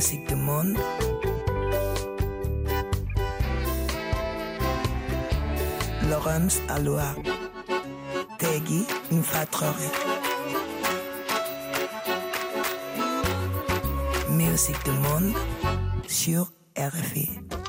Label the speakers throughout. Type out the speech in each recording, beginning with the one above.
Speaker 1: Musique du monde. Laurence Aloha. Tegui Infatrore. Musique du monde sur RFI.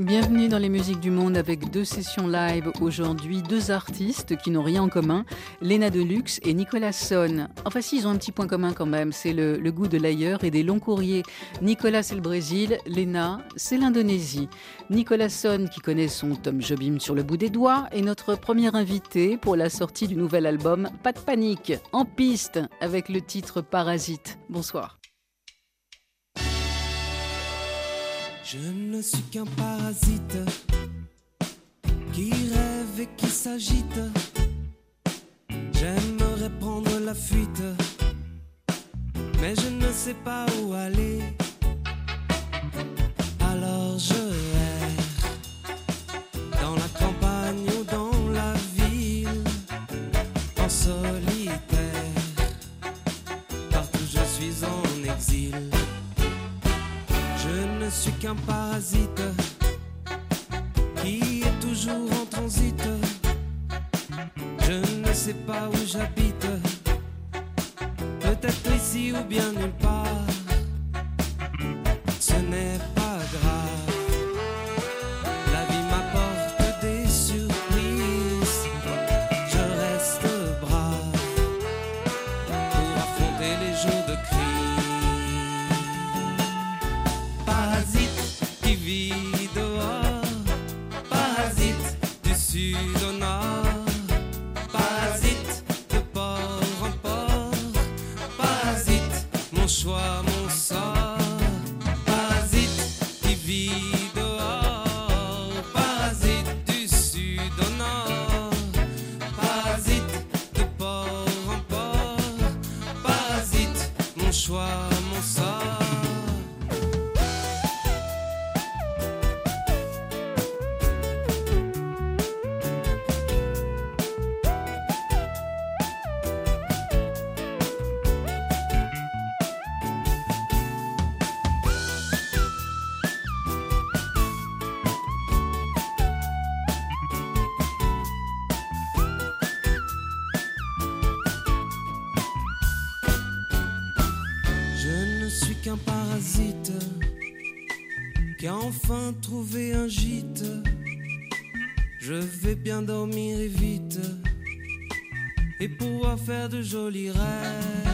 Speaker 2: Bienvenue dans les musiques du monde avec deux sessions live aujourd'hui, deux artistes qui n'ont rien en commun, Lena Deluxe et Nicolas Son. Enfin si, ils ont un petit point commun quand même, c'est le, goût de l'ailleurs et des longs courriers. Nicolas c'est le Brésil, Lena c'est l'Indonésie. Nicolas Son qui connaît son Tom Jobim sur le bout des doigts est notre premier invité pour la sortie du nouvel album Pas de panique, en piste avec le titre Parasite. Bonsoir.
Speaker 3: Je ne suis qu'un parasite qui rêve et qui s'agite. J'aimerais prendre la fuite, mais je ne sais pas où aller. Alors je erre ne suis qu'un parasite qui est toujours en transit. Je ne sais pas où j'habite, peut-être ici ou bien nulle part. Trouvé un gîte. Je vais bien dormir et vite et pouvoir faire de jolis rêves.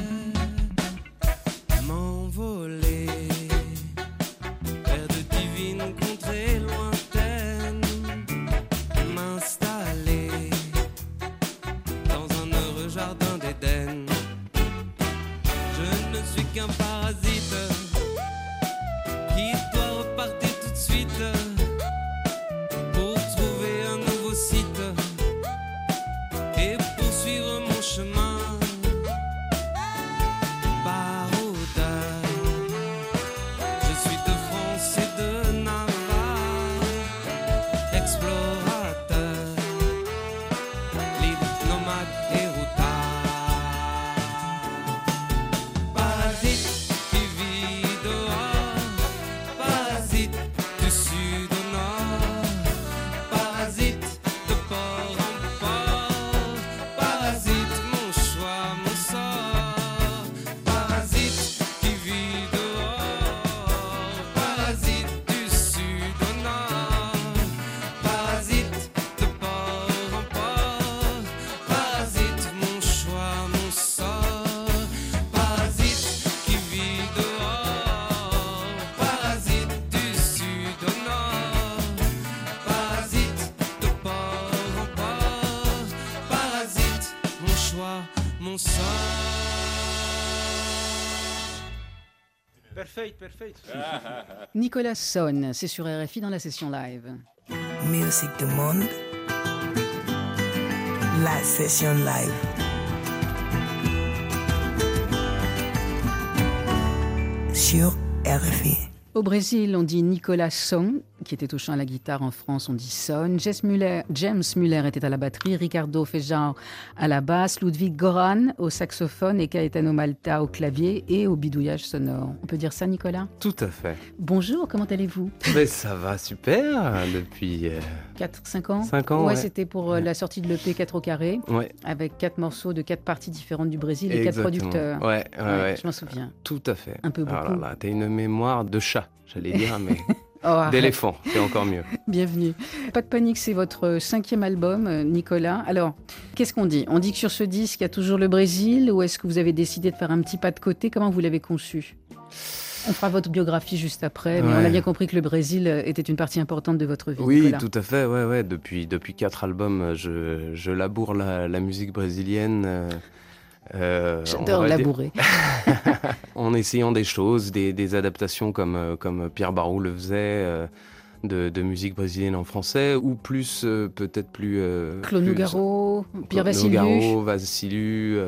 Speaker 2: Nicolas Son, c'est sur RFI dans la session live.
Speaker 1: Musique du monde. La session live. Sur RFI.
Speaker 2: Au Brésil, on dit Nicolas Son, qui était au chant à la guitare. En France, on dit Son. James Muller, James Muller était à la batterie, Ricardo Feijão à la basse, Ludwig Goran au saxophone et Caetano Malta au clavier et au bidouillage sonore. On peut dire ça, Nicolas?
Speaker 4: Tout à fait.
Speaker 2: Bonjour, comment allez-vous?
Speaker 4: Mais ça va super depuis
Speaker 2: 4-5 ans?
Speaker 4: 5 ans.
Speaker 2: Ouais,
Speaker 4: ouais.
Speaker 2: c'était pour euh, la sortie de l'EP 4 au carré,
Speaker 4: Ouais,
Speaker 2: avec quatre morceaux de quatre parties différentes du Brésil et quatre
Speaker 4: exactement.
Speaker 2: producteurs.
Speaker 4: Ouais, ouais,
Speaker 2: Ouais. Je m'en souviens.
Speaker 4: Tout à fait.
Speaker 2: Un peu
Speaker 4: Ah là
Speaker 2: beaucoup.
Speaker 4: là, t'as une mémoire de chat, j'allais dire, mais
Speaker 2: Oh,
Speaker 4: d'éléphant, c'est encore mieux.
Speaker 2: Bienvenue. Pas de panique, c'est votre cinquième album, euh, Nicolas. Alors, qu'est-ce qu'on dit? On dit que sur ce disque, il y a toujours le Brésil ou est-ce que vous avez décidé de faire un petit pas de côté? Comment vous l'avez conçu? On fera votre biographie juste après, mais on a bien compris que le Brésil euh, était une partie importante de votre vie.
Speaker 4: Oui,
Speaker 2: Nicolas.
Speaker 4: tout à fait. Ouais, ouais. Depuis depuis quatre albums, je, je laboure la, la musique brésilienne. Euh,
Speaker 2: J'adore labourer.
Speaker 4: en essayant des choses, des, des adaptations comme, euh, comme Pierre Barou le faisait, euh, de, de musique brésilienne en français, ou plus, euh, peut-être plus...
Speaker 2: Claude Nougaro, Pierre Vassiliou.
Speaker 4: Nougaro, Vassiliou,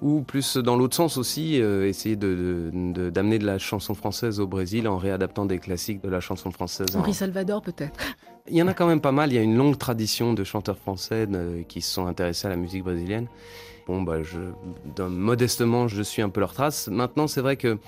Speaker 4: ou plus dans l'autre sens aussi, essayer de, de- de- d'amener de la chanson française au Brésil en réadaptant des classiques de la chanson française. en-
Speaker 2: Henri Salvador, peut-être.
Speaker 4: Il y en a quand même pas mal, il y a une longue tradition de chanteurs français qui se sont intéressés à la musique brésilienne. Bon, bah, je, modestement, je suis un peu leur trace. Maintenant, c'est vrai que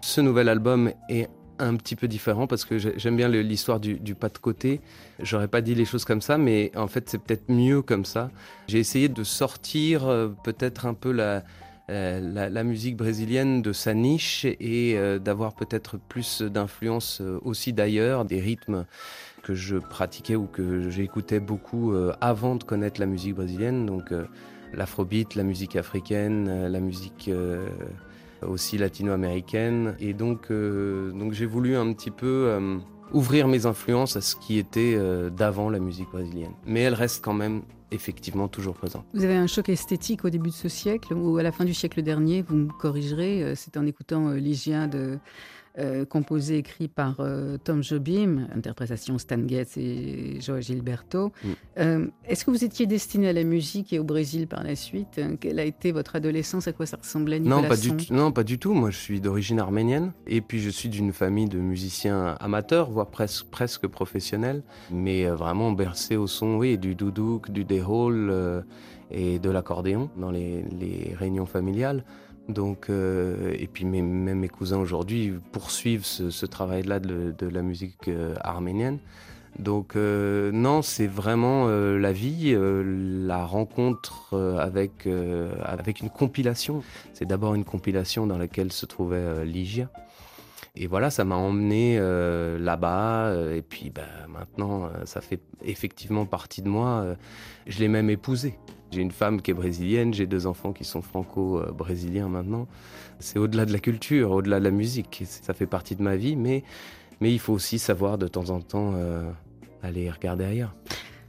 Speaker 4: ce nouvel album est un petit peu différent parce que j'ai- j'aime bien l'histoire du, pas de côté. J'aurais pas dit les choses comme ça, mais en fait, c'est peut-être mieux comme ça. J'ai essayé de sortir euh, peut-être un peu la, euh, la, la musique brésilienne de sa niche et euh, d'avoir peut-être plus d'influence aussi d'ailleurs, des rythmes que je pratiquais ou que j'écoutais beaucoup avant de connaître la musique brésilienne. Donc l'afrobeat, la musique africaine, euh, la musique euh, aussi latino-américaine. Et donc, euh, donc j'ai voulu un petit peu ouvrir mes influences à ce qui était d'avant la musique brésilienne. Mais elle reste quand même effectivement toujours présente.
Speaker 2: Vous avez un choc esthétique au début de ce siècle ou à la fin du siècle dernier, vous me corrigerez, c'est en écoutant Ligia de, euh, composé, écrit par euh, Tom Jobim, interprétation Stan Getz et Joao Gilberto.
Speaker 4: Mm.
Speaker 2: Euh, Est-ce que vous étiez destiné à la musique et au Brésil par la suite? Quelle a été votre adolescence? À quoi ça ressemblait Nicolas
Speaker 4: Non pas, du non, pas du tout. Moi, je suis d'origine arménienne. Et puis, je suis d'une famille de musiciens amateurs, voire presque, presque professionnels. Mais vraiment bercé au son, oui, du doudouk, du déhol et de l'accordéon dans les, les réunions familiales. Donc, euh, et puis même mes cousins aujourd'hui poursuivent ce, ce travail-là de, de la musique euh, arménienne. Donc euh, non, c'est vraiment euh, la vie, euh, la rencontre avec, avec une compilation. C'est d'abord une compilation dans laquelle se trouvait Ligia. Et voilà, ça m'a emmené euh, là-bas. euh, et puis bah, maintenant, euh, ça fait effectivement partie de moi. euh, je l'ai même épousée. J'ai une femme qui est brésilienne, j'ai deux enfants qui sont franco-brésiliens maintenant. C'est au-delà de la culture, au-delà de la musique. Ça fait partie de ma vie, mais, mais il faut aussi savoir de temps en temps euh, aller regarder ailleurs.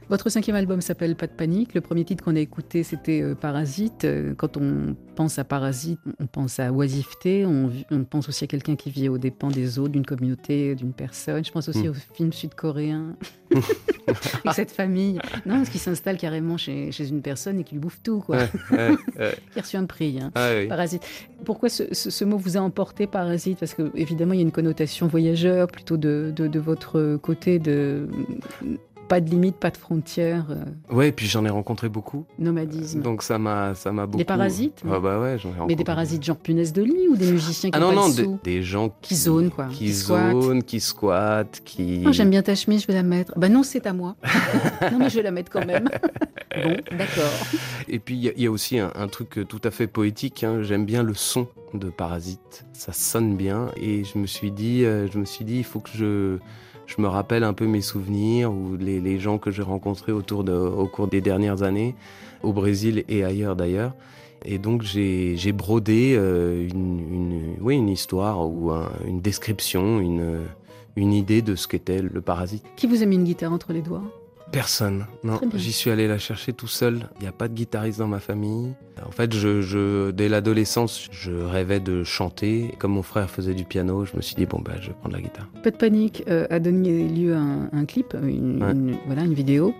Speaker 2: Votre cinquième album s'appelle Pas de panique. Le premier titre qu'on a écouté, c'était euh, Parasite. Euh, Quand on pense à Parasite, on pense à oisiveté. On, pense aussi à quelqu'un qui vit aux dépens des autres, d'une communauté, d'une personne. Je pense aussi
Speaker 4: Mm.
Speaker 2: au film sud-coréen. Cette famille. Non, qui s'installe carrément chez, chez une personne et qui lui bouffe tout, quoi.
Speaker 4: Ouais, ouais, ouais.
Speaker 2: Il a reçu un prix. hein.
Speaker 4: Ah oui.
Speaker 2: Parasite. Pourquoi ce, ce- ce mot vous a emporté, parasite? Parce que évidemment, il y a une connotation voyageur, plutôt de, de- de votre côté, de pas de limite, pas de frontières, euh,
Speaker 4: Ouais, puis j'en ai rencontré beaucoup.
Speaker 2: nomadisme.
Speaker 4: Donc ça m'a ça m'a beaucoup.
Speaker 2: parasites,
Speaker 4: Ah bah ouais, j'en ai
Speaker 2: Mais
Speaker 4: rencontré
Speaker 2: des parasites genre punaise de lit ou des musiciens qui
Speaker 4: Ah non, non, des, des gens
Speaker 2: Qui zonent, quoi,
Speaker 4: Qui,
Speaker 2: qui
Speaker 4: zonent, qui squattent, qui.
Speaker 2: Oh, J'aime bien ta chemise, je vais la mettre. Bah non, c'est à moi. non, mais je vais la mettre quand même. bon, d'accord.
Speaker 4: Et puis il y, a- il y a aussi un, un truc tout à fait poétique. hein. J'aime bien le son de Parasite. Ça sonne bien. Et je me suis dit, euh, je me suis dit, il faut que je, je me rappelle un peu mes souvenirs ou les, gens que j'ai rencontrés autour au cours des dernières années, au Brésil et ailleurs d'ailleurs. Et donc j'ai brodé euh, une, histoire ou un- une description, une idée de ce qu'était le parasite.
Speaker 2: Qui vous a mis une guitare entre les doigts?
Speaker 4: Personne. Non, j'y suis allé la chercher tout seul. Il n'y a pas de guitariste dans ma famille. En fait, je, je, dès l'adolescence, je rêvais de chanter. Comme mon frère faisait du piano, je me suis dit, bon, bah, je vais prendre la guitare.
Speaker 2: Pas de panique euh, a donné lieu à un, un clip, une,
Speaker 4: Ouais.
Speaker 2: une- voilà, une vidéo.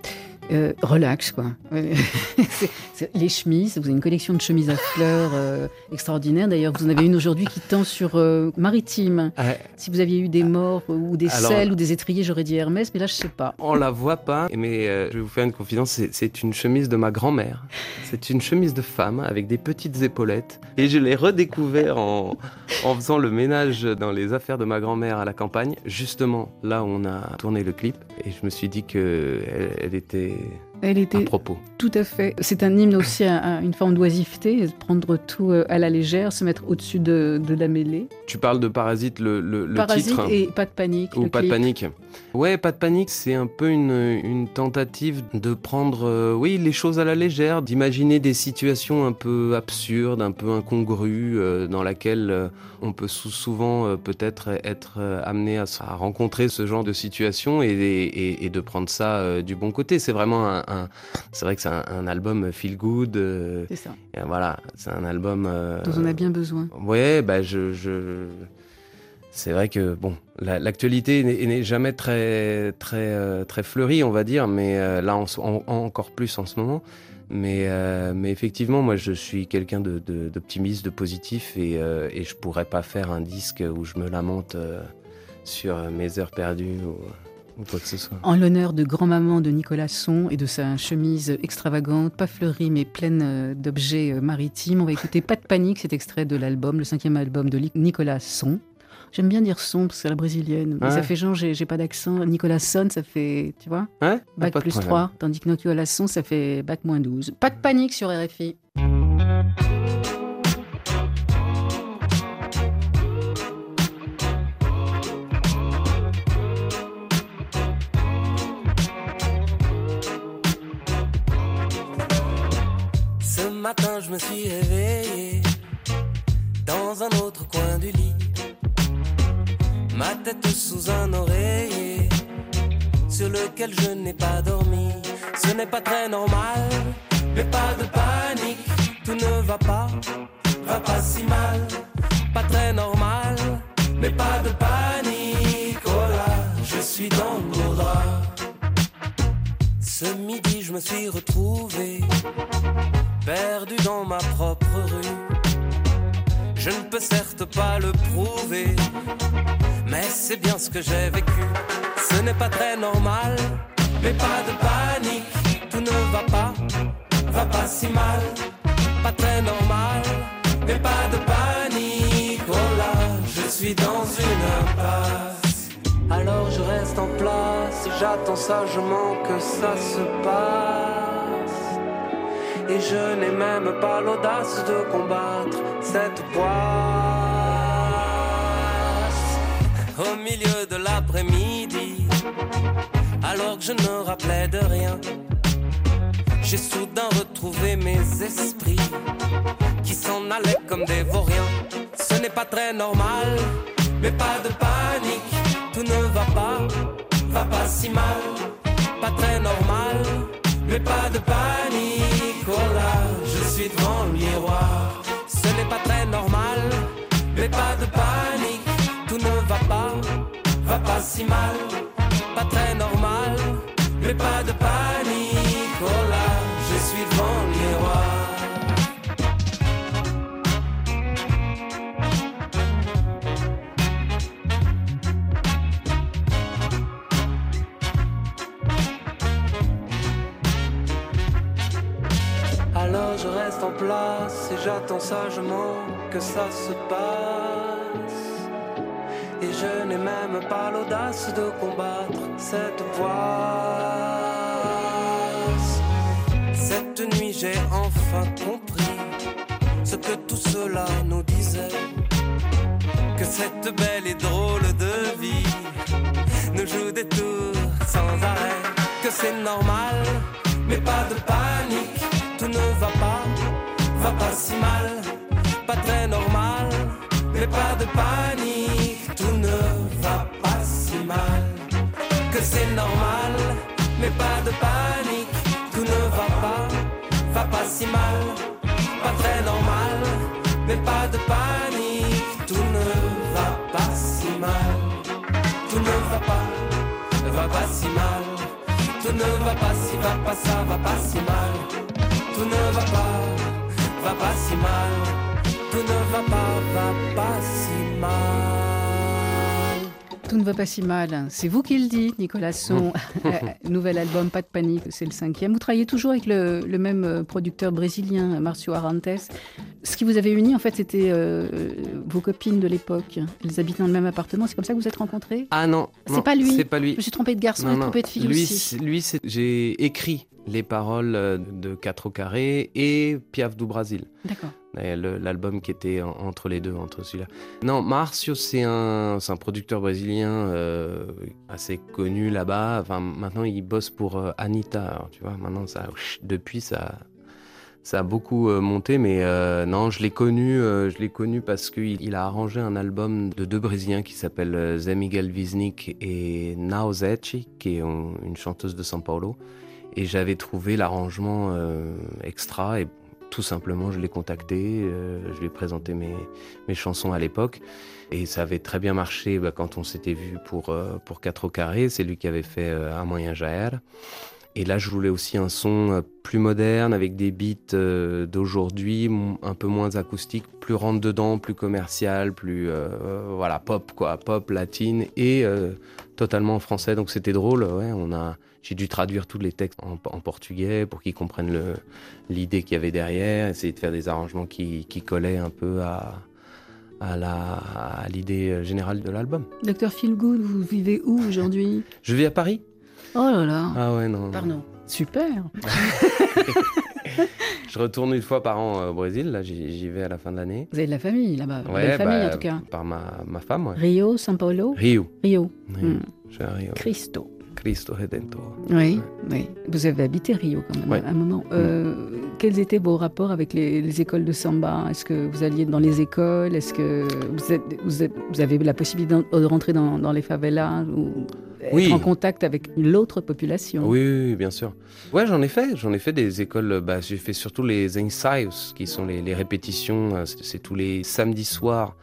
Speaker 2: Euh, relax, quoi. les chemises, vous avez une collection de chemises à fleurs euh, extraordinaire. D'ailleurs, vous en avez une aujourd'hui qui tend sur euh, Maritime. Si vous aviez eu des morts ou des selles ou des étriers, j'aurais dit Hermès, mais là, je sais pas.
Speaker 4: On la voit pas, mais je vais vous faire une confidence. C'est une chemise de ma grand-mère. C'est une chemise de femme avec des petites épaulettes. Et je l'ai redécouvert en, en faisant le ménage dans les affaires de ma grand-mère à la campagne, justement là où on a tourné le clip. Et je me suis dit qu'elle elle était
Speaker 2: elle était
Speaker 4: propos.
Speaker 2: tout à fait. C'est un hymne aussi à, une forme d'oisiveté, prendre tout euh, à la légère, se mettre au-dessus de, la mêlée.
Speaker 4: Tu parles de Parasite, le, le,
Speaker 2: Parasite
Speaker 4: titre
Speaker 2: et Pas de panique.
Speaker 4: Ou Pas de panique. Ouais, Pas de panique, c'est un peu une, une, tentative de prendre, euh, oui, les choses à la légère, d'imaginer des situations un peu absurdes, un peu incongrues, euh, dans laquelle on peut souvent peut-être être amené à, à, rencontrer ce genre de situation et, et, et de prendre ça du bon côté. C'est vraiment un, c'est vrai que c'est un, album feel good.
Speaker 2: Euh, c'est ça.
Speaker 4: voilà, c'est un album.
Speaker 2: Euh, dont on a bien besoin.
Speaker 4: Ouais, bah je, c'est vrai que bon, l'actualité n'est jamais très très euh, très fleurie, on va dire, mais là encore plus en ce moment. Mais, mais effectivement, moi, je suis quelqu'un d'optimiste, de, positif, et, et je pourrais pas faire un disque où je me lamente sur mes heures perdues. Ou,
Speaker 2: en l'honneur de grand-maman de Nicolas Son et de sa chemise extravagante, pas fleurie mais pleine euh, d'objets euh, maritimes, on va écouter Pas de panique, cet extrait de l'album, le cinquième album de Nicolas Son. J'aime bien dire son parce que c'est la brésilienne. Mais ça fait genre, j'ai pas d'accent. Nicolas Son, ça fait, tu vois
Speaker 4: ouais,
Speaker 2: Bac plus 3. Tandis que Nicolas Son, ça fait bac moins 12. Pas de panique sur RFI.
Speaker 3: matin, je me suis réveillé dans un autre coin du lit. Ma tête sous un oreiller sur lequel je n'ai pas dormi. Ce n'est pas très normal, mais pas de panique. Tout ne va pas, va pas si mal. Pas très normal, mais pas de panique. Oh là, je suis dans le drap. Ce midi, je me suis retrouvé perdu dans ma propre rue. Je ne peux certes pas le prouver, mais c'est bien ce que j'ai vécu. Ce n'est pas très normal, mais pas de panique. Tout ne va pas, va pas si mal. Pas très normal, mais pas de panique. Oh là, je suis dans une impasse. Alors je reste en place, j'attends sagement que ça se passe. Et je n'ai même pas l'audace de combattre cette poisse. Au milieu de l'après-midi, alors que je ne rappelais de rien, j'ai soudain retrouvé mes esprits qui s'en allaient comme des vauriens. Ce n'est pas très normal, mais pas de panique, tout ne va pas, va pas si mal, pas très normal, mais pas de panique je suis devant le miroir. Ce n'est pas très normal, mais pas de panique. Pas si mal. Pas très normal, mais pas de panique. Oh là, je suis devant le miroir. en place et j'attends sagement que ça se passe. Et je n'ai même pas l'audace de combattre cette poisse. Cette nuit j'ai enfin compris ce que tout cela nous disait. Que cette belle et drôle de vie nous joue des tours sans arrêt. Que c'est normal, mais pas de panique, tout ne va pas va pas si mal, pas très normal, mais pas de panique, tout ne va pas si mal, que c'est normal, mais pas de panique, tout ne va pas, va pas si mal, pas très normal, mais pas de panique, tout ne va pas si mal, tout ne va pas, va pas si mal, tout ne va pas si, va pas ça, va pas si mal. Tout ne va pas, va pas si mal. Tout ne va pas, va pas si mal.
Speaker 2: Tout ne va pas si mal. C'est vous qui le dites, Nicolas Son. Euh, Nouvel album, pas de panique, c'est le cinquième. Vous travaillez toujours avec le, le même euh, producteur brésilien, Marcio Arantes. Ce qui vous avait uni, en fait, c'était euh, vos copines de l'époque. Elles habitaient dans le même appartement. C'est comme ça que vous êtes rencontrés
Speaker 4: Ah non,
Speaker 2: C'est pas lui.
Speaker 4: C'est pas lui.
Speaker 2: Je me suis trompée de garçon,
Speaker 4: non.
Speaker 2: trompée de fille
Speaker 4: lui,
Speaker 2: aussi.
Speaker 4: lui, j'ai écrit les paroles de 4 au carré et Piaf du Brasil.
Speaker 2: D'accord.
Speaker 4: L'album qui était en- entre les deux, entre celui-là. Non, Marcio, c'est un, un producteur brésilien euh, assez connu là-bas. Maintenant, il bosse pour euh, Anita. Tu vois, maintenant, ça, depuis, ça, ça a beaucoup euh, monté. Mais non, je l'ai connu, connu parce qu'il il a arrangé un album de deux Brésiliens qui s'appellent Zé Miguel Wisnik et Naozechi, qui est une chanteuse de São Paulo. Et j'avais trouvé l'arrangement extra tout simplement, je l'ai contacté, euh, je lui ai présenté mes, mes chansons à l'époque. Et ça avait très bien marché bah, quand on s'était vu pour, euh, pour 4 au carré. C'est lui qui avait fait euh, Un moyen Jaër. Et là, je voulais aussi un son plus moderne, avec des beats d'aujourd'hui, un peu moins acoustique, plus rentre dedans, plus commercial, plus voilà pop quoi, pop latine et euh, totalement en français. Donc c'était drôle. Ouais, on a, j'ai dû traduire tous les textes en, en portugais pour qu'ils comprennent l'idée qu'il y avait derrière, essayer de faire des arrangements qui, qui collaient un peu à, à, la, à l'idée générale de l'album.
Speaker 2: Docteur Feelgood, vous vivez où aujourd'hui?
Speaker 4: Je vis à Paris
Speaker 2: Oh là là.
Speaker 4: Ah ouais, non. non.
Speaker 2: Pardon. Super.
Speaker 4: Je retourne une fois par an euh, au Brésil, là j'y vais à la fin de l'année.
Speaker 2: Vous avez de la famille là-bas. Une
Speaker 4: Ouais,
Speaker 2: belle famille
Speaker 4: bah,
Speaker 2: en tout cas.
Speaker 4: Par ma, ma femme, ouais.
Speaker 2: Rio, São Paulo?
Speaker 4: Rio.
Speaker 2: Rio.
Speaker 4: Oui,
Speaker 2: Hmm.
Speaker 4: Je suis à Rio.
Speaker 2: Cristo.
Speaker 4: Cristo Redentor.
Speaker 2: Oui, oui. Vous avez habité Rio quand même à un moment. Euh, Quels étaient vos rapports avec les, les écoles de samba? Est-ce que vous alliez dans les écoles? Est-ce que vous, êtes, vous, êtes- vous avez la possibilité de rentrer dans, dans les favelas ou être
Speaker 4: Oui.
Speaker 2: en contact avec l'autre population?
Speaker 4: Oui, bien sûr. Ouais, j'en ai fait. J'en ai fait des écoles. Bah, j'ai fait surtout les ensaios, qui sont les, les répétitions. euh, c'est tous les samedis soirs.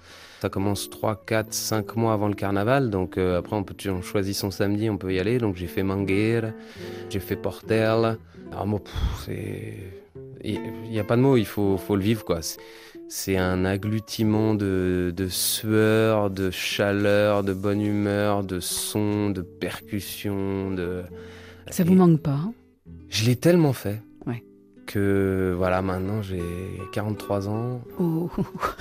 Speaker 4: Ça commence 3, 4, 5 mois avant le carnaval. Donc euh, après, on, peut, on choisit son samedi, on peut y aller. Donc j'ai fait Mangueira, j'ai fait Portel. Alors moi, pff, c'est... Il n'y a pas de mots, il faut, faut le vivre, quoi. C'est- un agglutiment de, de sueur, de chaleur, de bonne humeur, de son, de percussion, de...
Speaker 2: Ça vous
Speaker 4: Et-
Speaker 2: manque pas hein?
Speaker 4: Je l'ai tellement fait. Que voilà, maintenant j'ai 43 ans,
Speaker 2: Oh,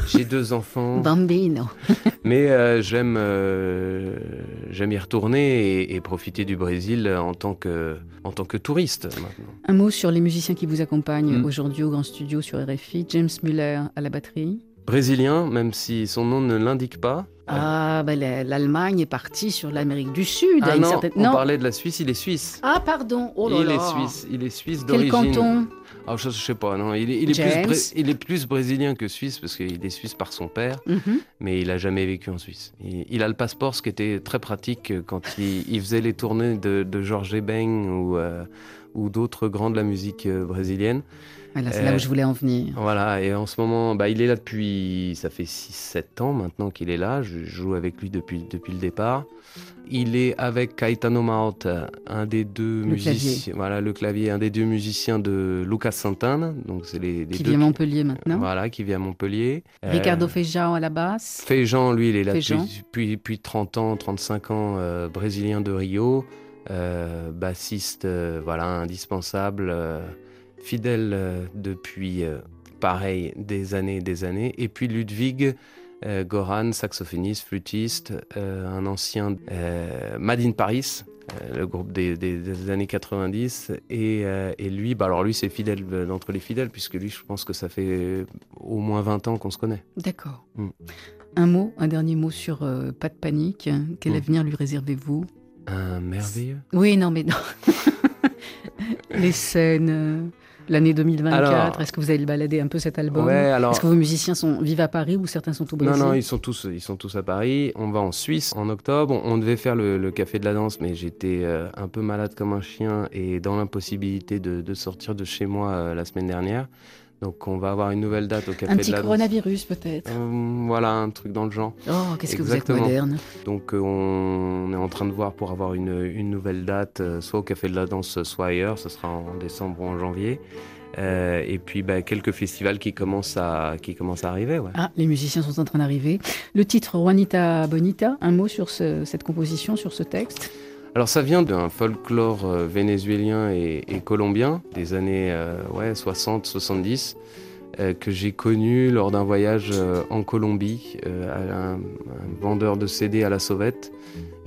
Speaker 4: j'ai deux enfants,
Speaker 2: bambino.
Speaker 4: mais euh, j'aime euh, j'aime y retourner et, et profiter du Brésil en tant que en tant que touriste maintenant.
Speaker 2: Un mot sur les musiciens qui vous accompagnent
Speaker 4: Mm.
Speaker 2: aujourd'hui au Grand Studio sur RFI. James Muller à la batterie.
Speaker 4: Brésilien, même si son nom ne l'indique pas.
Speaker 2: Ah, ben, la- l'Allemagne est partie sur l'Amérique du Sud. à
Speaker 4: Ah
Speaker 2: une
Speaker 4: non,
Speaker 2: certaine...
Speaker 4: on parlait de la Suisse, il est suisse.
Speaker 2: Ah, pardon. Oh là
Speaker 4: il
Speaker 2: là.
Speaker 4: est suisse, il est suisse
Speaker 2: Quel
Speaker 4: d'origine.
Speaker 2: canton?
Speaker 4: Ah, je, je sais pas, non, il est, il est plus il est plus brésilien que suisse parce qu'il est suisse par son père.
Speaker 2: Mhm.
Speaker 4: mais il a jamais vécu en Suisse. Il, il a le passeport, ce qui était très pratique quand il, faisait les tournées de, de Georges Ebeng ou, euh, ou d'autres grands de la musique euh, brésilienne.
Speaker 2: Voilà, c'est là
Speaker 4: Euh,
Speaker 2: où je voulais en venir.
Speaker 4: Voilà, et en ce moment, bah, il est là depuis, ça fait 6-7 ans maintenant qu'il est là, je joue avec lui depuis, depuis le départ. Il est avec Caetano Maota, un des deux
Speaker 2: Le
Speaker 4: musiciens, voilà, le clavier, un des deux musiciens de Lucas Santana, donc c'est les, les
Speaker 2: Qui
Speaker 4: deux
Speaker 2: vit à Montpellier maintenant.
Speaker 4: voilà, qui vit à Montpellier. Euh,
Speaker 2: Ricardo Feijão à la basse.
Speaker 4: Féjean, lui, il est là depuis, depuis, depuis 30 ans, 35 ans, euh, brésilien de Rio, euh, bassiste, euh, voilà, indispensable, euh, fidèle euh, depuis, euh, pareil, des années et des années. Et puis Ludwig euh, Goran, saxophoniste, flûtiste, un ancien Made in Paris, le groupe des, des- des années 90. Et, euh, et lui, bah alors lui, c'est fidèle d'entre les fidèles, puisque lui, je pense que ça fait au moins 20 ans qu'on se connaît.
Speaker 2: D'accord.
Speaker 4: Mm.
Speaker 2: Un mot, un dernier mot sur euh, Pas de panique. Quel
Speaker 4: Mm.
Speaker 2: avenir lui réservez-vous?
Speaker 4: Un merveilleux.
Speaker 2: Oui, non, mais non. Les scènes, l'année 2024.
Speaker 4: Alors-
Speaker 2: Est-ce que vous allez le balader un peu cet album
Speaker 4: Ouais, alors.
Speaker 2: Est-ce que vos musiciens sont, vivent à Paris ou certains sont au Brésil
Speaker 4: Non, non, ils sont tous, ils sont tous à Paris. On va en Suisse en octobre. On, on devait faire le, le café de la danse, mais j'étais euh, un peu malade comme un chien et dans l'impossibilité de, de sortir de chez moi euh, la semaine dernière. Donc on va avoir une nouvelle date au Café
Speaker 2: Un petit
Speaker 4: de la Danse.
Speaker 2: coronavirus peut-être.
Speaker 4: Euh, voilà, un truc dans le genre.
Speaker 2: Oh, qu'est-ce que vous êtes moderne.
Speaker 4: Donc euh, on est en train de voir pour avoir une, une nouvelle date, euh, soit au Café de la Danse, soit ailleurs. Ce sera en décembre ou en janvier. Euh, et puis bah, quelques festivals qui commencent à, qui commencent à arriver. Ouais.
Speaker 2: Ah, les musiciens sont en train d'arriver. Le titre Juanita Bonita, un mot sur ce- cette composition, sur ce texte
Speaker 4: Alors ça vient d'un folklore euh, vénézuélien et, colombien des années euh, ouais, 60-70 euh, que j'ai connu lors d'un voyage en Colombie à un, vendeur de CD à la sauvette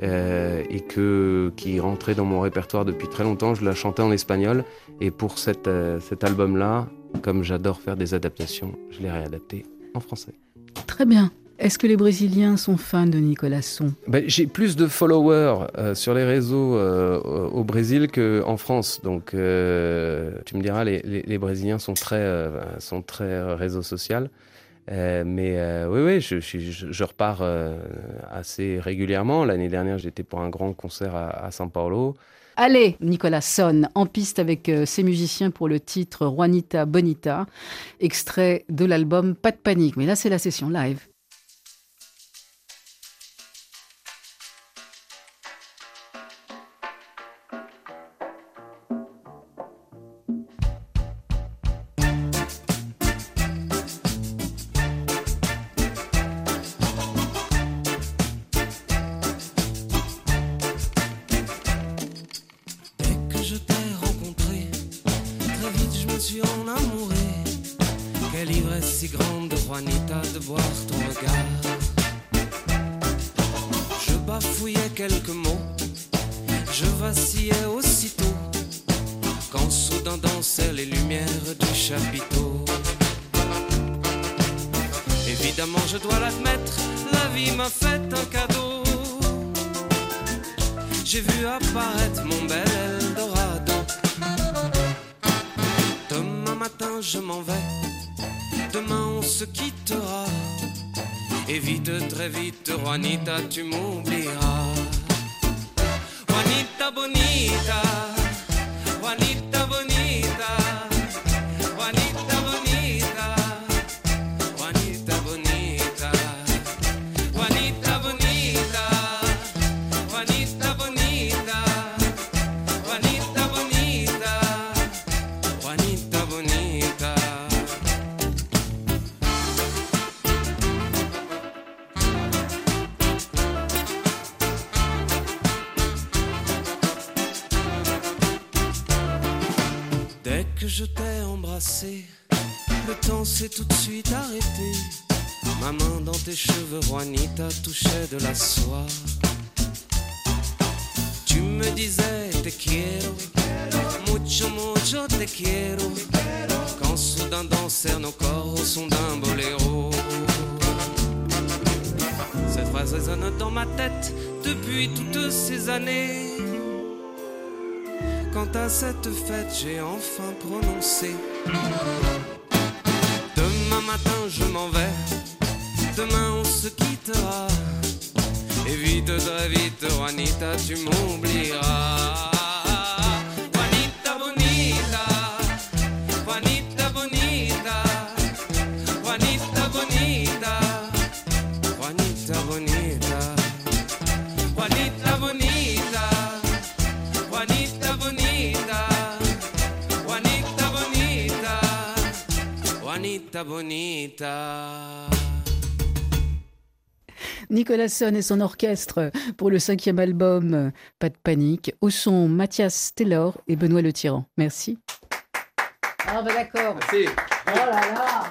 Speaker 4: et que, qui rentrait dans mon répertoire depuis très longtemps. Je la chantais en espagnol et pour cette, cet album-là, comme j'adore faire des adaptations, je l'ai réadapté en français.
Speaker 2: Très bien. Est-ce que les Brésiliens sont fans de Nicolas Son?
Speaker 4: Ben, j'ai plus de followers euh, sur les réseaux euh, au Brésil qu'en France. Donc, euh, tu me diras, les, les- les Brésiliens sont très, sont très réseau social. Mais oui, oui, je, je, je- je repars assez régulièrement. L'année dernière, j'étais pour un grand concert à, à São Paulo.
Speaker 2: Allez, Nicolas Son, en piste avec ses musiciens pour le titre Juanita Bonita, extrait de l'album Pas de panique. Mais là, c'est la session live.
Speaker 3: Ton regard. Je bafouillais quelques mots, je vacillais aussitôt. Quand soudain dansaient les lumières du chapiteau. Évidemment, je dois l'admettre, la vie m'a fait un cadeau. J'ai vu apparaître mon bel Eldorado. Demain matin, je m'en vais. Demain, on se quittera. Et vite, très vite, Juanita, tu m'oublieras. Juanita bonita, Juanita tout de suite arrêté. Ma main dans tes cheveux, Juanita, touchait de la soie. Tu me disais te quiero, mucho mucho te quiero. Quand soudain dansèrent nos corps au son d'un boléro. Cette phrase résonne dans ma tête depuis toutes ces années. Quant à cette fête, j'ai enfin prononcé. Matin, je m'en vais. Demain, on se quittera. Et vite, très vite, Juanita, tu m'oublieras. Bonita.
Speaker 2: Nicolas Son et son orchestre pour le cinquième album Pas de panique, au son Mathias Taylor et Benoît Le Tyran. Merci. Ah bah d'accord. Oh là là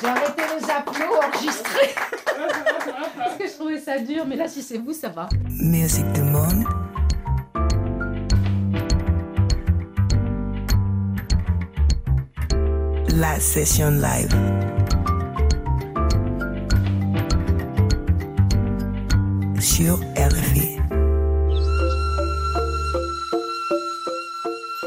Speaker 2: J'ai arrêté les applaudissements enregistrés Parce que je trouvais ça dur, mais là si c'est vous, ça va.
Speaker 1: Musique du monde. La session live. Sur RFI.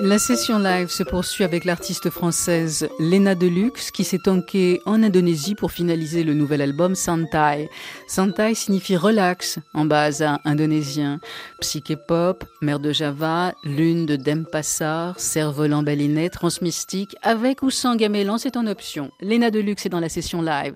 Speaker 5: La session live se poursuit avec l'artiste française Lena Deluxe qui s'est tankée en Indonésie pour finaliser le nouvel album Santai. Santai signifie relax en base indonésien. Psyché pop, mer de Java, lune de Dempasar, cerf-volant balinet, transmystique, avec ou sans gamelan, c'est en option. Lena Deluxe est dans la session live.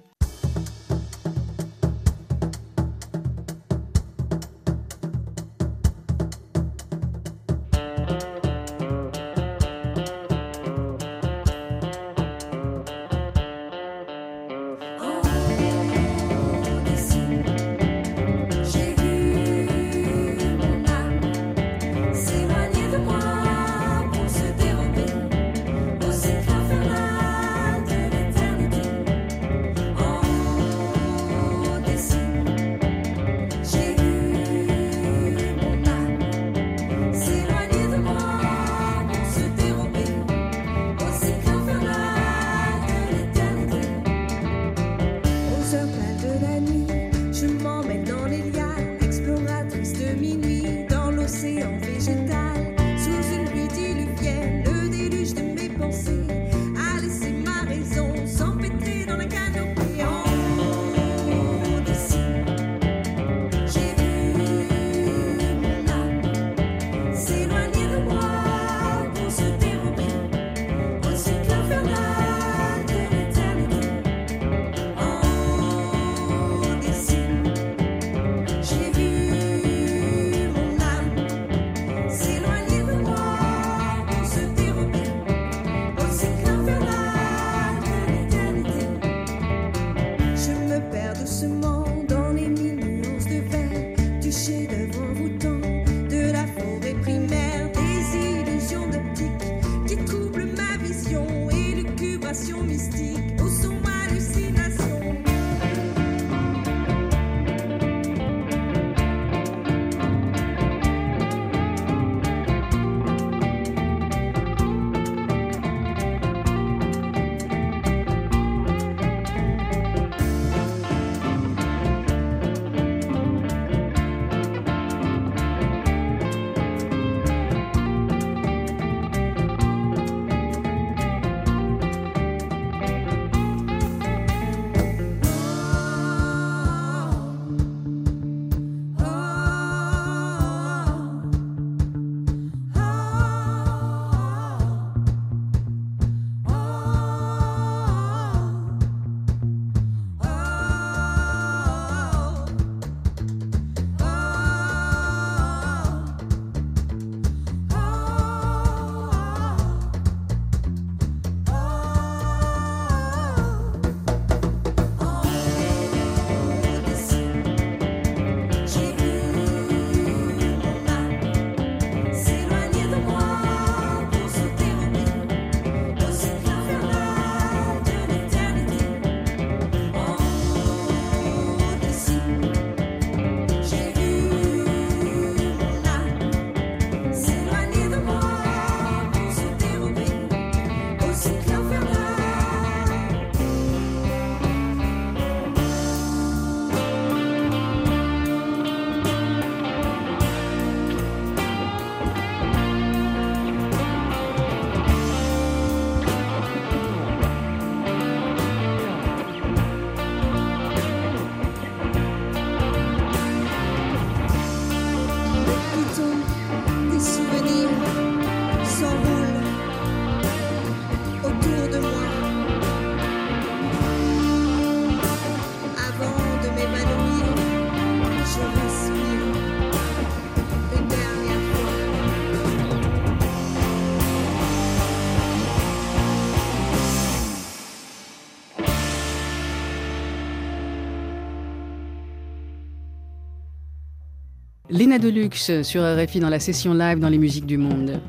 Speaker 5: Lena Deluxe sur RFI dans la session live dans les musiques du monde.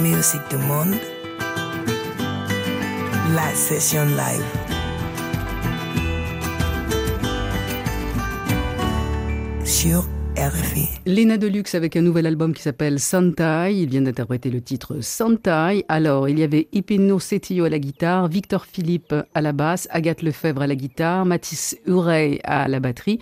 Speaker 1: Musique du monde. La session live. Sur RFI.
Speaker 5: Lena Deluxe avec un nouvel album qui s'appelle Santai. Il vient d'interpréter le titre Santai. Alors, il y avait Ipino Setillo à la guitare, Victor Philippe à la basse, Agathe Lefebvre à la guitare, Mathis Hurey à la batterie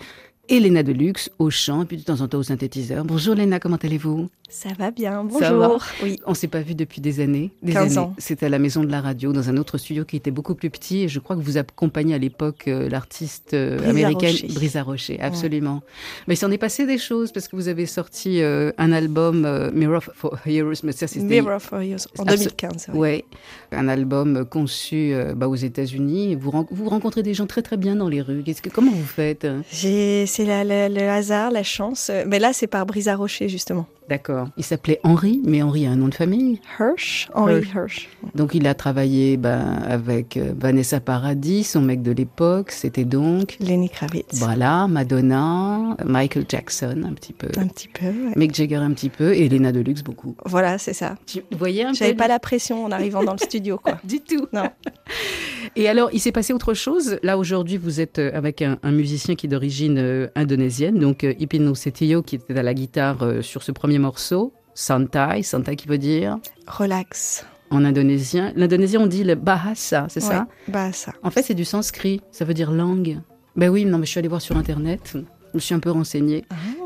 Speaker 2: et Léna Deluxe au chant et puis de temps en temps au synthétiseur. Bonjour Léna, comment allez-vous?
Speaker 6: Ça va bien, bonjour.
Speaker 2: Ça va?
Speaker 6: Oui.
Speaker 2: On s'est pas vu depuis des années. Des
Speaker 6: 15
Speaker 2: années.
Speaker 6: ans.
Speaker 2: C'était à la maison de la radio, dans un autre studio qui était beaucoup plus petit. Et je crois que vous accompagnez à l'époque euh, l'artiste euh, américaine
Speaker 6: Rocher.
Speaker 2: Brisa Rocher. Absolument. Mais il s'en est passé des choses parce que vous avez sorti euh, un album Mirror for Heroes, mais ça c'était
Speaker 6: Mirror for Years, en
Speaker 2: Absol-
Speaker 6: 2015. ouais.
Speaker 2: Ouais, un album conçu bah, aux États-Unis. Vous, ren- vous rencontrez des gens très très bien dans les rues. Que comment vous faites?
Speaker 6: J'ai- C'est le hasard, la chance. Euh, Mais là, c'est par Brisa Rocher, justement.
Speaker 2: D'accord. Il s'appelait Henri, mais Henri a un nom de famille.
Speaker 6: Hirsch, Henri Hirsch.
Speaker 2: Donc il a travaillé bah, avec euh, Vanessa Paradis, son mec de l'époque. C'était donc
Speaker 6: Lenny Kravitz.
Speaker 2: voilà Madonna, Michael Jackson un petit peu,
Speaker 6: Un petit peu, ouais.
Speaker 2: Mick Jagger un petit peu et Elena Deluxe beaucoup.
Speaker 6: Voilà, c'est ça.
Speaker 2: Tu voyais un peu
Speaker 6: J'avais pas la pression en arrivant dans le studio, quoi.
Speaker 2: du tout.
Speaker 6: Non.
Speaker 2: Et alors, il s'est passé autre chose. Là, aujourd'hui, vous êtes euh, avec un, un musicien qui est d'origine euh, indonésienne, donc euh, Ipino Setio, qui était à la guitare euh, sur ce premier morceau, Santai, Santai qui veut dire
Speaker 6: Relax.
Speaker 2: en indonésien. L'indonésien, on dit le bahasa, c'est ça
Speaker 6: Ouais, Bah, ça.
Speaker 2: En fait, c'est du sanskrit, ça veut dire langue. Ben oui, non, mais je suis allée voir sur Internet, je me suis un peu renseignée.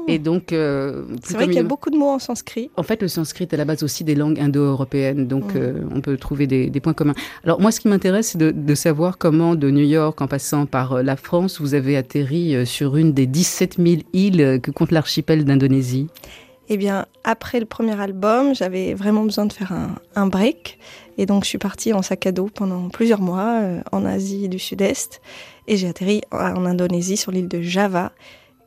Speaker 2: Et donc, euh,
Speaker 6: Ah. C'est vrai qu'il y a beaucoup de mots en sanskrit.
Speaker 2: En fait, le sanskrit est à la base aussi des langues indo-européennes, donc
Speaker 6: Mm.
Speaker 2: euh, on peut trouver des, des points communs. Alors moi, ce qui m'intéresse, c'est de, de savoir comment, de New York en passant par euh, la France, vous avez atterri sur une des 17 000 îles que compte l'archipel d'Indonésie.
Speaker 6: Eh bien, après le premier album, j'avais vraiment besoin de faire un, break. Et donc, je suis partie en sac à dos pendant plusieurs mois euh, en Asie du Sud-Est. Et j'ai atterri en, Indonésie, sur l'île de Java.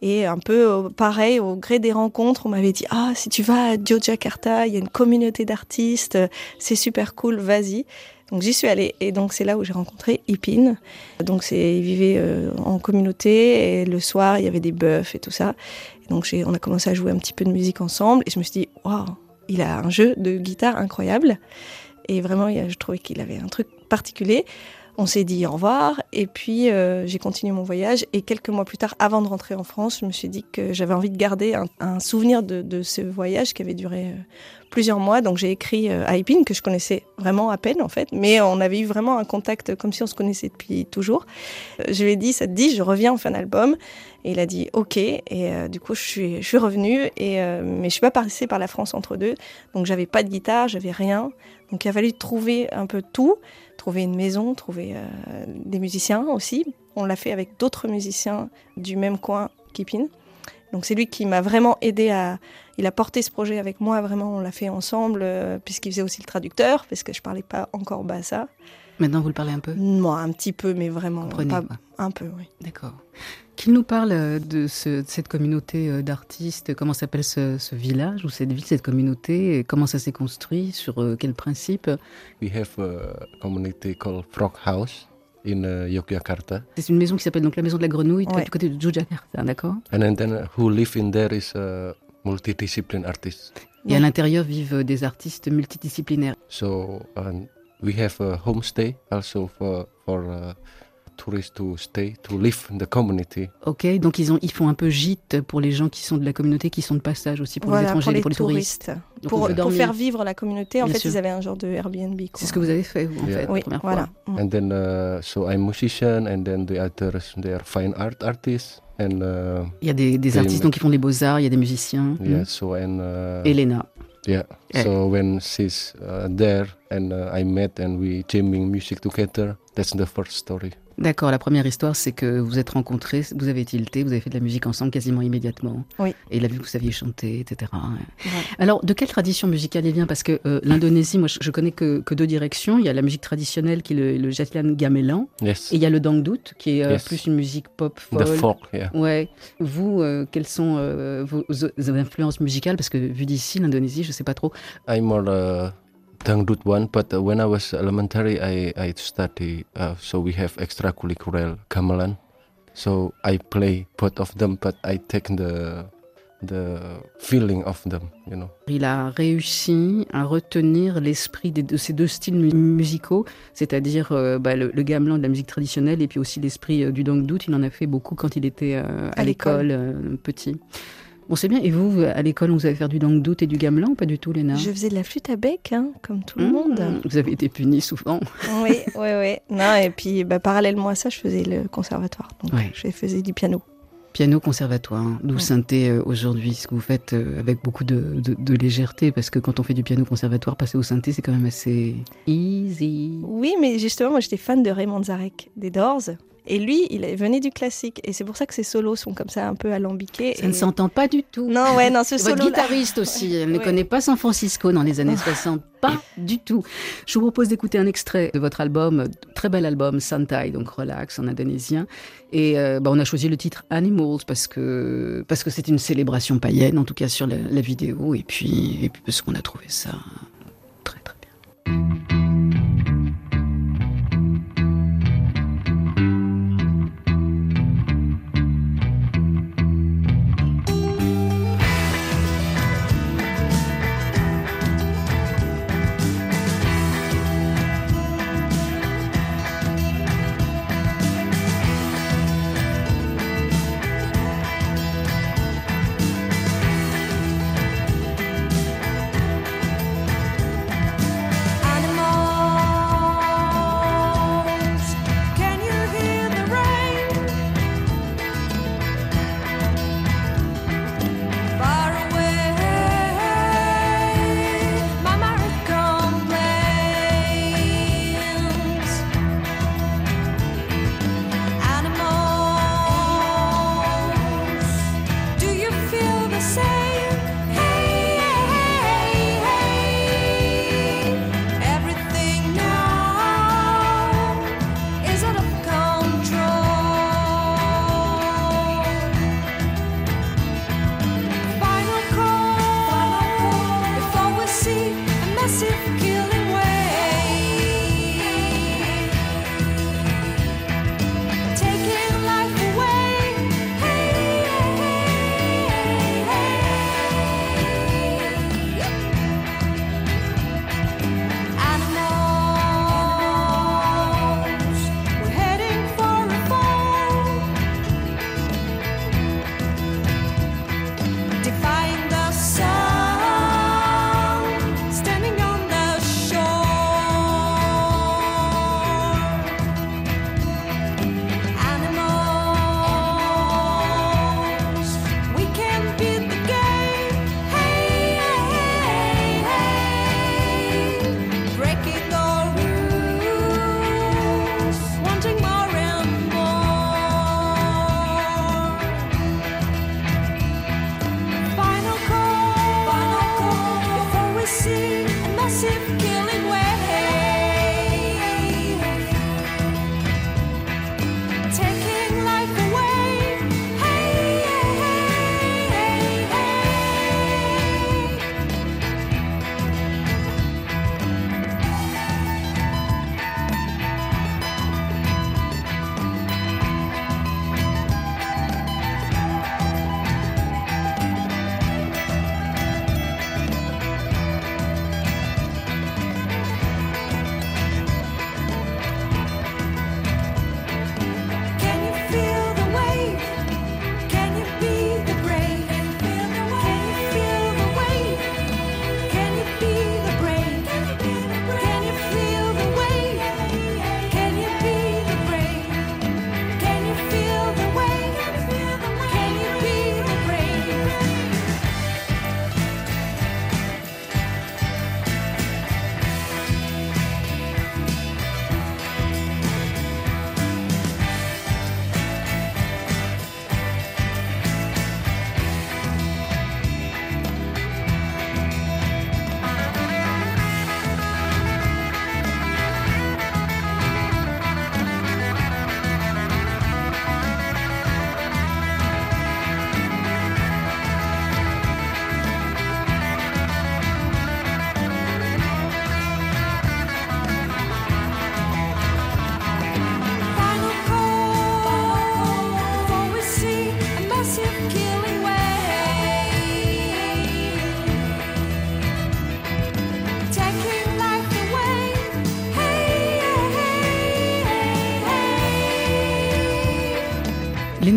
Speaker 6: Et un peu pareil, au gré des rencontres, on m'avait dit Ah, si tu vas à Yogyakarta, il y a une communauté d'artistes, c'est super cool, vas-y. Donc j'y suis allée et donc c'est là où j'ai rencontré Ipin. Donc c'est ils vivaient euh, en communauté et le soir il y avait des bœufs et tout ça. Et donc on a commencé à jouer un petit peu de musique ensemble et je me suis dit waouh, il a un jeu de guitare incroyable et vraiment je trouvais qu'il avait un truc particulier. On s'est dit au revoir et puis euh, j'ai continué mon voyage et quelques mois plus tard, avant de rentrer en France, je me suis dit que j'avais envie de garder un, souvenir de, ce voyage qui avait duré euh, plusieurs mois. Donc j'ai écrit euh, à Ipin que je connaissais vraiment à peine en fait, mais on avait eu vraiment un contact comme si on se connaissait depuis toujours. Je lui ai dit, ça te dit, je reviens, on fait un album. Et il a dit ok. Et du coup, je suis, revenue. Et, mais je suis pas passée par la France entre deux. Donc j'avais pas de guitare, j'avais rien. Donc il a fallu trouver un peu tout, trouver une maison, trouver euh, des musiciens aussi. On l'a fait avec d'autres musiciens du même coin qu'Ipin. Donc c'est lui qui m'a vraiment aidé à. Il a porté ce projet avec moi, vraiment, on l'a fait ensemble, euh, puisqu'il faisait aussi le traducteur, parce que je parlais pas encore bassa.
Speaker 2: Maintenant, vous le parlez un peu?
Speaker 6: Moi, un petit peu, mais vraiment
Speaker 2: Comprenez,
Speaker 6: pas un peu, oui.
Speaker 2: D'accord. Qu'il nous parle euh, de, ce- de cette communauté euh, d'artistes, comment s'appelle ce, ce village ou cette ville, cette communauté, et comment ça s'est construit, sur euh, quel principe?
Speaker 4: We have a community called Frog House in uh, Yogyakarta.
Speaker 2: C'est une maison qui s'appelle donc la maison de la grenouille,
Speaker 6: Ouais.
Speaker 2: du côté de Yogyakarta, d'accord?
Speaker 4: And then, uh, who live in there is a multidiscipline artist.
Speaker 2: Et à l'intérieur vivent euh, des artistes multidisciplinaires.
Speaker 4: So um, we have a homestay also for for uh, tourists to stay to live in the community.
Speaker 2: Ok, donc ils, ont, ils font un peu gîte pour les gens qui sont de la communauté, qui sont de passage aussi pour les
Speaker 6: voilà,
Speaker 2: étrangers
Speaker 6: pour
Speaker 2: et
Speaker 6: les,
Speaker 2: pour les touristes.
Speaker 6: touristes. Pour, pour faire vivre la communauté, en
Speaker 2: Bien
Speaker 6: fait,
Speaker 2: sûr.
Speaker 6: ils avaient un genre de Airbnb.
Speaker 2: C'est ce que vous avez fait, vous, en
Speaker 4: Yeah.
Speaker 2: fait, la
Speaker 6: Oui,
Speaker 2: première
Speaker 6: voilà.
Speaker 2: fois.
Speaker 6: Mm.
Speaker 4: And then uh, so I'm musician, and then the others they are fine art artists, and uh,
Speaker 2: Il y a des, des artistes donc, qui font les beaux-arts, il y a des musiciens.
Speaker 4: yeah.
Speaker 2: Mm.
Speaker 4: So and uh,
Speaker 2: Elena.
Speaker 4: yeah.
Speaker 2: Eh.
Speaker 4: So when she's uh, there, and uh, I met, and we jamming music together. That's the first story.
Speaker 2: D'accord, la première histoire, c'est que vous êtes rencontrés, vous avez tilté, vous avez fait de la musique ensemble quasiment immédiatement.
Speaker 6: Oui.
Speaker 2: Et il a vu que vous saviez chanter, etc. Alors, de quelle tradition musicale il vient? Parce que euh, l'Indonésie, moi, je, je connais que, que deux directions. Il y a la musique traditionnelle qui est le, le jatilan gamelan,
Speaker 4: Yes.
Speaker 2: et il y a le dangdut, qui est euh,
Speaker 4: Yes.
Speaker 2: plus une musique pop,
Speaker 4: The
Speaker 2: folk.
Speaker 4: folk, yeah.
Speaker 2: Ouais. Vous, euh, quelles sont euh, vos, vos influences musicales? Parce que vu d'ici, l'Indonésie, je sais pas trop.
Speaker 4: I'm more uh, dangdut one, but uh, when I was elementary, I I study. Uh, so we have extracurricular gamelan. So I play both of them, but I take the the feeling of them. You know.
Speaker 2: Il a réussi à retenir l'esprit de ces deux styles mu- musicaux, c'est-à-dire euh, bah, le, le gamelan de la musique traditionnelle et puis aussi l'esprit euh, du dangdut. Il en a fait beaucoup quand il était euh, à,
Speaker 6: À
Speaker 2: l'école, euh, petit. Bon, c'est bien. Et vous, à l'école, vous avez fait du dangdut et du gamelan ou pas du tout, Léna?
Speaker 6: Je faisais de la flûte à bec, hein, comme tout le
Speaker 2: Mmh,
Speaker 6: monde.
Speaker 2: Vous avez été puni souvent.
Speaker 6: oui, oui, oui. Non, et puis, bah, parallèlement à ça, je faisais le conservatoire. Donc,
Speaker 2: Ouais.
Speaker 6: je faisais du piano.
Speaker 7: Piano conservatoire, d'où synthé euh, aujourd'hui, ce que vous faites euh, avec beaucoup de, de, légèreté, parce que quand on fait du piano conservatoire, passer au synthé, c'est quand même assez easy.
Speaker 6: Oui, mais justement, moi j'étais fan de Raymond Zarek, des Doors. Et lui, il venait du classique. Et c'est pour ça que ses solos sont comme ça un peu alambiqués.
Speaker 7: Ça ne s'entend pas du tout.
Speaker 6: Non, ouais, non, ce solo.
Speaker 7: Votre guitariste aussi. Elle ne connaît pas San Francisco dans les années 60. Pas du tout. Je vous propose d'écouter un extrait de votre album, très bel album, Santai, donc relax en indonésien. Et euh, bah, on a choisi le titre Animals parce que parce que c'est une célébration païenne, en tout cas sur la, la vidéo. Et puis, et puis parce qu'on a trouvé ça très très bien.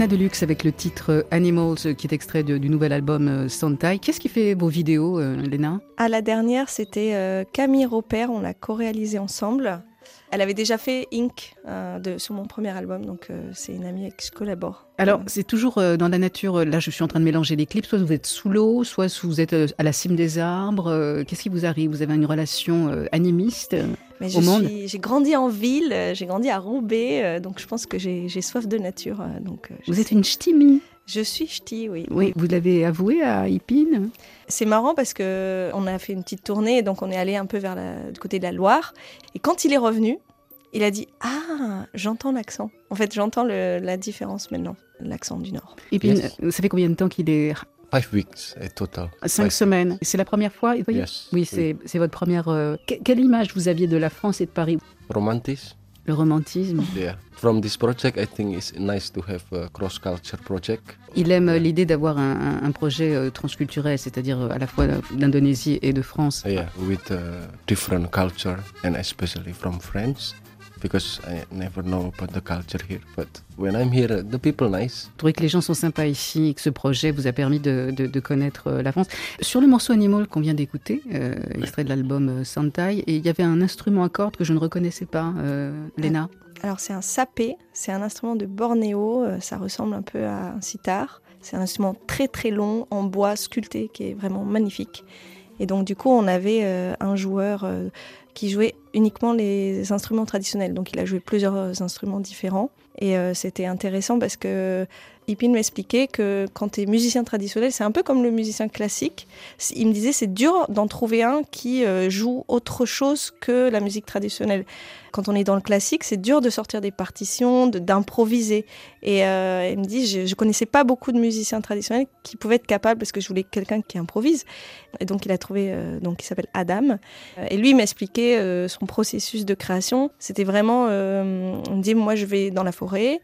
Speaker 7: Lena Deluxe avec le titre Animals qui est extrait du nouvel album euh, Santai. Qu'est-ce qui fait vos vidéos, euh, Lena
Speaker 6: À la dernière, c'était euh, Camille Roper, on l'a co-réalisé ensemble. Elle avait déjà fait Ink euh, de, sur mon premier album, donc euh, c'est une amie avec qui je collabore.
Speaker 2: Alors, c'est toujours euh, dans la nature. Là, je suis en train de mélanger les clips. Soit vous êtes sous l'eau, soit vous êtes à la cime des arbres. Qu'est-ce qui vous arrive? Vous avez une relation animiste
Speaker 6: Mais
Speaker 2: au
Speaker 6: je
Speaker 2: monde?
Speaker 6: suis- j'ai grandi en ville, j'ai grandi à Roubaix, donc je pense que j'ai j'ai soif de nature. donc
Speaker 2: Vous êtes une ch'timi.
Speaker 6: Je suis ch'ti, oui.
Speaker 2: Oui, vous l'avez avoué à Ipine.
Speaker 6: C'est marrant parce que on a fait une petite tournée, donc on est allé un peu vers la, du côté de la Loire. Et quand il est revenu, il a dit Ah, j'entends l'accent. En fait, j'entends le- la différence maintenant, l'accent du Nord.
Speaker 2: Ipine,
Speaker 4: Yes.
Speaker 2: ça fait combien de temps qu'il est
Speaker 4: Five weeks total.
Speaker 2: Cinq
Speaker 4: Five.
Speaker 2: semaines. C'est la première fois vous voyez?
Speaker 4: Yes.
Speaker 2: Oui, c'est votre première. euh, que- quelle image vous aviez de la France et de Paris?
Speaker 4: Romantis.
Speaker 2: Le romantisme.
Speaker 4: Yeah. From this project, I think it's nice to have a cross-culture project.
Speaker 2: Il aime euh, l'idée d'avoir un, un- projet euh, transculturel, c'est-à-dire euh, à la fois d'Indonésie et de France.
Speaker 4: Yeah, with uh, different culture and especially from France, because I never know about the culture here. But when I'm here, the people nice.
Speaker 2: Je trouvais que les gens sont sympas ici et que ce projet vous a permis de, de- de connaître euh, la France. Sur le morceau Animal qu'on vient d'écouter, euh, extrait de l'album euh, Santai, et il y avait un instrument à cordes que je ne reconnaissais pas, euh, Léna.
Speaker 6: Alors, c'est un sapé, c'est un instrument de Bornéo, ça ressemble un peu à un sitar. C'est un instrument très très long, en bois sculpté, qui est vraiment magnifique. Et donc, du coup, on avait euh, un joueur euh, qui jouait uniquement les instruments traditionnels. Donc, il a joué plusieurs instruments différents. Et euh, c'était intéressant parce que Ipin m'expliquait que quand tu es musicien traditionnel, c'est un peu comme le musicien classique. Il me disait c'est dur d'en trouver un qui euh, joue autre chose que la musique traditionnelle. Quand on est dans le classique, c'est dur de sortir des partitions, d'improviser. Et euh, il me dit je, je connaissais pas beaucoup de musiciens traditionnels qui pouvaient être capables parce que je voulais quelqu'un qui improvise. Et donc il a trouvé euh, donc il s'appelle Adam. Euh, Et lui m'expliquait euh, son processus de création. C'était vraiment euh, on me dit moi je vais dans la forêt,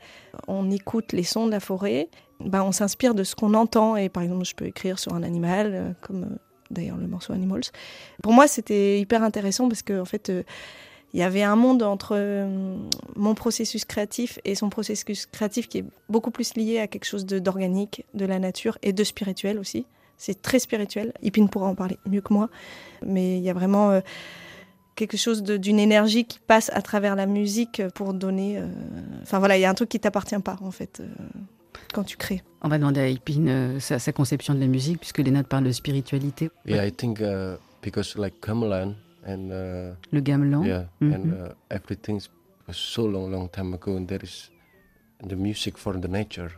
Speaker 6: on écoute les sons de la forêt, ben, on s'inspire de ce qu'on entend et par exemple je peux écrire sur un animal euh, comme euh, d'ailleurs le morceau Animals. Pour moi c'était hyper intéressant parce que en fait euh, il y avait un monde entre euh, mon processus créatif et son processus créatif qui est beaucoup plus lié à quelque chose de- d'organique, de la nature et de spirituel aussi. C'est très spirituel. Ipin pourra en parler mieux que moi, mais il y a vraiment euh, quelque chose d'une énergie qui passe à travers la musique pour donner. euh, Enfin voilà, il y a un truc qui t'appartient pas en fait euh, quand tu crées.
Speaker 2: On va demander à Ipine euh, sa, sa conception de la musique, puisque Léna te parle de spiritualité.
Speaker 4: Yeah, I think uh, because like gamelan
Speaker 2: Le gamelan.
Speaker 4: yeah,
Speaker 2: Mhm.
Speaker 4: and uh, everything was so long, long time ago, and there is the music for the nature.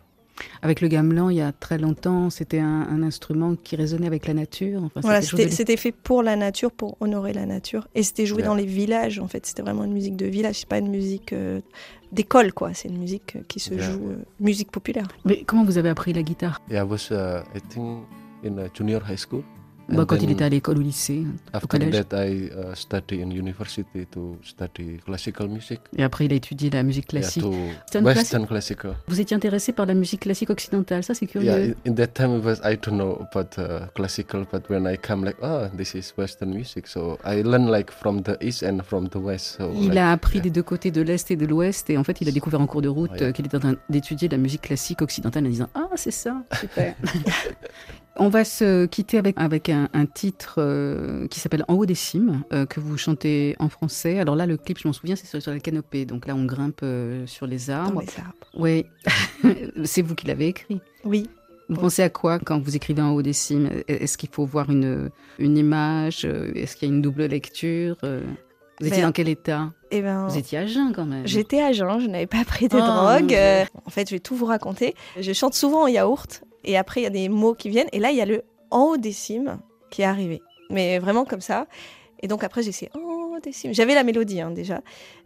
Speaker 2: Avec le gamelan, il y a très longtemps, c'était un, un instrument qui résonnait avec la nature. Enfin,
Speaker 6: Voilà, c'était
Speaker 2: de-
Speaker 6: fait pour la nature, pour honorer la nature. Et c'était joué
Speaker 4: Yeah.
Speaker 6: dans les villages, en fait. C'était vraiment une musique de village, c'est pas une musique euh, d'école, quoi. C'est une musique euh, qui se
Speaker 4: Yeah.
Speaker 6: joue, euh, musique populaire.
Speaker 2: Mais comment vous avez appris la guitare?
Speaker 4: Yeah, I was uh, I think in a junior high school.
Speaker 2: Bah,
Speaker 4: And
Speaker 2: Quand il était à l'école, au lycée, au
Speaker 4: After
Speaker 2: collège.
Speaker 4: that, I uh, study in university to study classical music.
Speaker 2: Et après, il a étudié la musique classique.
Speaker 4: Yeah,
Speaker 2: Western
Speaker 4: classical.
Speaker 2: Vous étiez intéressé par la musique classique occidentale, ça c'est curieux.
Speaker 4: Yeah, in, that time it was I don't know about uh, classical, but when I come like, oh, this is Western music, so I learn like from the east and from the west. So
Speaker 2: Il
Speaker 4: like,
Speaker 2: a appris
Speaker 4: yeah.
Speaker 2: des deux côtés de l'Est et de l'Ouest, et en fait, il a découvert en cours de route
Speaker 4: Ouais.
Speaker 2: euh, qu'il était en train d'étudier la musique classique occidentale en disant Ah, c'est ça, super. On va se quitter avec, avec un, un titre euh, qui s'appelle En haut des cimes, euh, que vous chantez en français. Alors là, le clip, je m'en souviens, c'est sur, sur la canopée. Donc là, on grimpe euh, sur les
Speaker 6: Dans
Speaker 2: arbres.
Speaker 6: les arbres.
Speaker 2: Oui, c'est vous qui l'avez écrit.
Speaker 6: Oui.
Speaker 2: Vous pensez à quoi quand vous écrivez en haut des cimes? Est-ce qu'il faut voir une, une image? Est-ce qu'il y a une double lecture? Vous étiez
Speaker 6: Ben,
Speaker 2: dans quel état?
Speaker 6: Et ben,
Speaker 2: Vous étiez à jeun quand même.
Speaker 6: J'étais à jeun, je n'avais pas pris de
Speaker 2: Oh,
Speaker 6: drogue. Euh, en fait, je vais tout vous raconter. Je chante souvent en yaourt, et après, il y a des mots qui viennent. Et là, il y a le en haut des cimes qui est arrivé. Mais vraiment comme ça. Et donc, après, j'ai essayé en haut des cimes. J'avais la mélodie hein, déjà.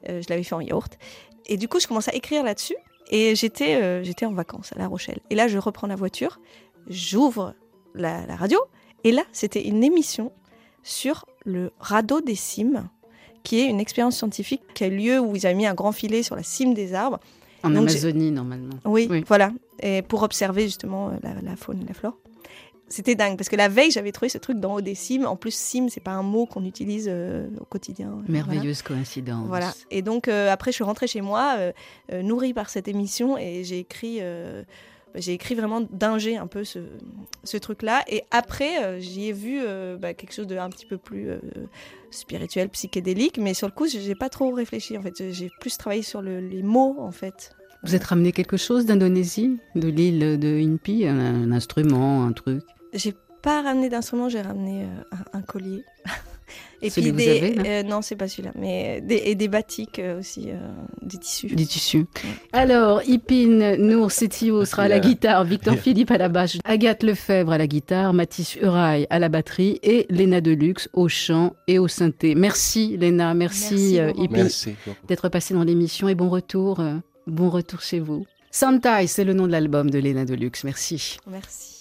Speaker 6: Euh, je l'avais fait en yaourt. Et du coup, je commence à écrire là-dessus. Et j'étais euh, j'étais en vacances à La Rochelle. Et là, je reprends la voiture, j'ouvre la, la radio. Et là, c'était une émission sur le radeau des cimes qui est une expérience scientifique qui a eu lieu où ils avaient mis un grand filet sur la cime des arbres.
Speaker 2: En
Speaker 6: Donc,
Speaker 2: Amazonie, normalement.
Speaker 6: Oui,
Speaker 2: Oui.
Speaker 6: voilà. Et pour observer justement euh, la, la faune et la flore. C'était dingue parce que la veille, j'avais trouvé ce truc d'en haut des cimes. En plus, cime, c'est pas un mot qu'on utilise euh, au quotidien. Voilà.
Speaker 2: Merveilleuse coïncidence.
Speaker 6: Voilà. Et donc, euh, après, je suis rentrée chez moi, euh, euh, nourrie par cette émission, et j'ai écrit. euh,
Speaker 5: j'ai écrit vraiment d'ingé un peu ce, ce truc-là. Et après, euh, j'y ai vu euh, bah, quelque chose de un petit peu plus euh, spirituel, psychédélique. Mais sur le coup, j'ai pas trop réfléchi. En fait, j'ai plus travaillé sur le- les mots, en fait.
Speaker 2: Vous êtes ramené quelque chose d'Indonésie, de l'île de Inpi, un, un instrument, un truc?
Speaker 5: J'ai pas ramené d'instrument, j'ai ramené euh, un, un collier. Et
Speaker 2: Celui
Speaker 5: puis
Speaker 2: que vous
Speaker 5: des,
Speaker 2: avez,
Speaker 5: euh, non, c'est pas celui-là, mais des, et des batiks euh, aussi, euh, des tissus.
Speaker 2: Du tissu. Alors, Ipin Nour Setio sera à la guitare, Victor Philippe à la basse, Agathe Lefebvre à la guitare, Mathis Urail à la batterie et Léna Deluxe au chant et au synthé. Merci Léna, merci,
Speaker 5: Merci,
Speaker 2: euh. Ipin d'être passé dans l'émission et bon retour, euh, bon retour chez vous. Santai, c'est le nom de l'album de Léna Deluxe. Merci.
Speaker 5: Merci.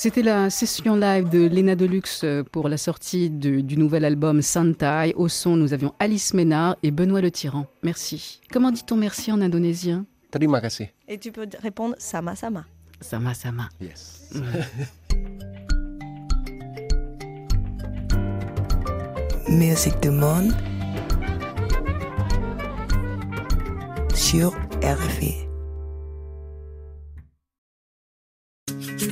Speaker 2: C'était la session live de Lena Deluxe euh, pour la sortie de- du nouvel album Santai. Au son, nous avions Alice Ménard et Benoît Le Tyran. Merci. Comment dit-on merci en indonésien?
Speaker 8: Terima kasih.
Speaker 5: Et tu peux répondre sama sama.
Speaker 2: Sama sama.
Speaker 8: Yes.
Speaker 1: Musique du monde sur RFI.